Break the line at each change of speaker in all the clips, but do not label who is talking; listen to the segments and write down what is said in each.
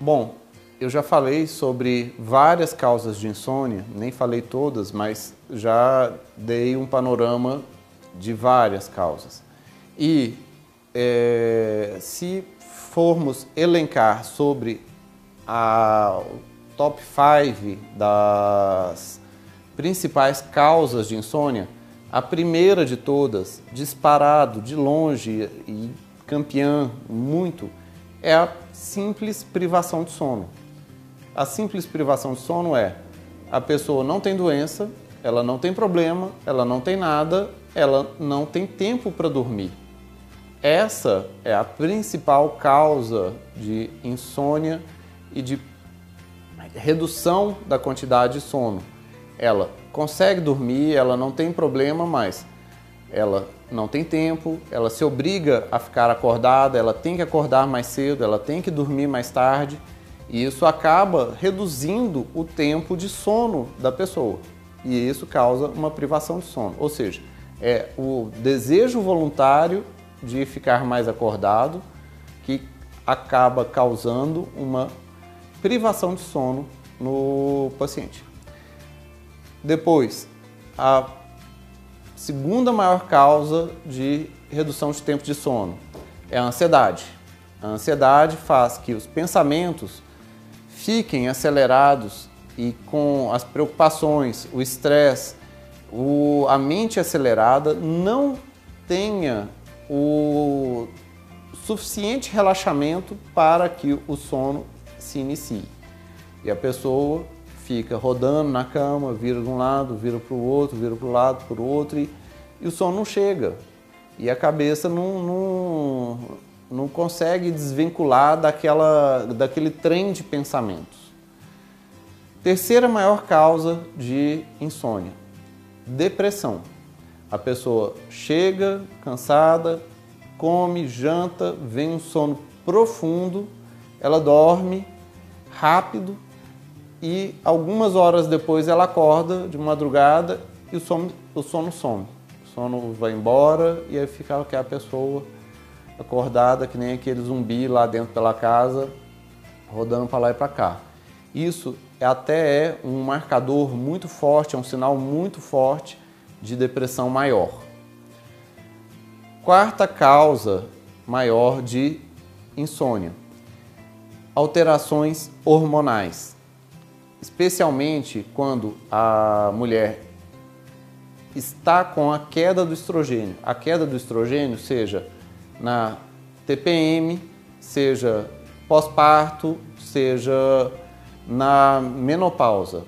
Bom, eu já falei sobre várias causas de insônia, nem falei todas, mas já dei um panorama de várias causas. E é, se formos elencar sobre a top 5 das principais causas de insônia, a primeira de todas, disparado, de longe e campeã muito, é a simples privação de sono. A simples privação de sono é a pessoa não tem doença, ela não tem problema, ela não tem nada, ela não tem tempo para dormir. Essa é a principal causa de insônia e de redução da quantidade de sono. Ela consegue dormir, ela não tem problema, mas ela não tem tempo, ela se obriga a ficar acordada, ela tem que acordar mais cedo, ela tem que dormir mais tarde, e isso acaba reduzindo o tempo de sono da pessoa. E isso causa uma privação de sono, ou seja, é o desejo voluntário de ficar mais acordado que acaba causando uma privação de sono no paciente. Depois, a segunda maior causa de redução de tempo de sono é a ansiedade. A ansiedade faz que os pensamentos fiquem acelerados e com as preocupações, o estresse, a mente acelerada não tenha o suficiente relaxamento para que o sono se inicie. E a pessoa fica rodando na cama, vira de um lado, vira para o outro, vira para o lado, para o outro, e, e, o sono não chega. E a cabeça não, não, não consegue desvincular daquela, daquele trem de pensamentos. Terceira maior causa de insônia, depressão. A pessoa chega cansada, come, janta, vem um sono profundo, ela dorme rápido e algumas horas depois ela acorda de madrugada e o sono, o sono some. O sono vai embora e aí fica aquela pessoa acordada que nem aquele zumbi lá dentro pela casa, rodando para lá e para cá. Isso até é um marcador muito forte, é um sinal muito forte de depressão maior. Quarta causa maior de insônia: alterações hormonais, especialmente quando a mulher está com a queda do estrogênio. A queda do estrogênio, seja na TPM, seja pós-parto, seja na menopausa.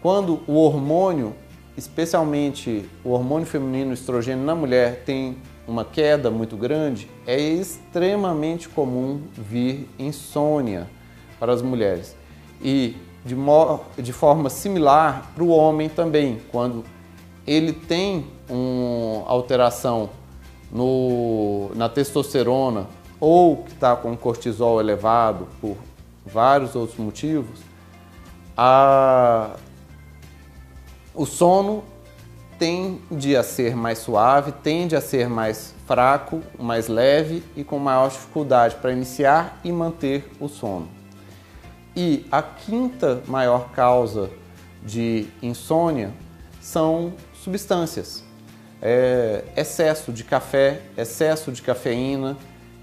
Quando o hormônio especialmente o hormônio feminino, estrogênio na mulher, tem uma queda muito grande, é extremamente comum vir insônia para as mulheres. E de, de forma similar para o homem também, quando ele tem uma alteração no, na testosterona ou que está com cortisol elevado por vários outros motivos, a o sono tende a ser mais suave, tende a ser mais fraco, mais leve e com maior dificuldade para iniciar e manter o sono. E a quinta maior causa de insônia são substâncias. É, excesso de café, excesso de cafeína,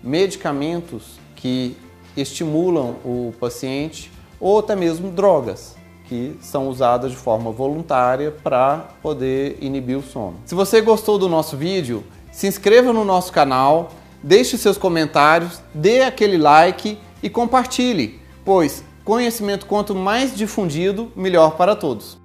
medicamentos que estimulam o paciente ou até mesmo drogas que são usadas de forma voluntária para poder inibir o sono. Se você gostou do nosso vídeo, se inscreva no nosso canal, deixe seus comentários, dê aquele like e compartilhe, pois conhecimento quanto mais difundido, melhor para todos.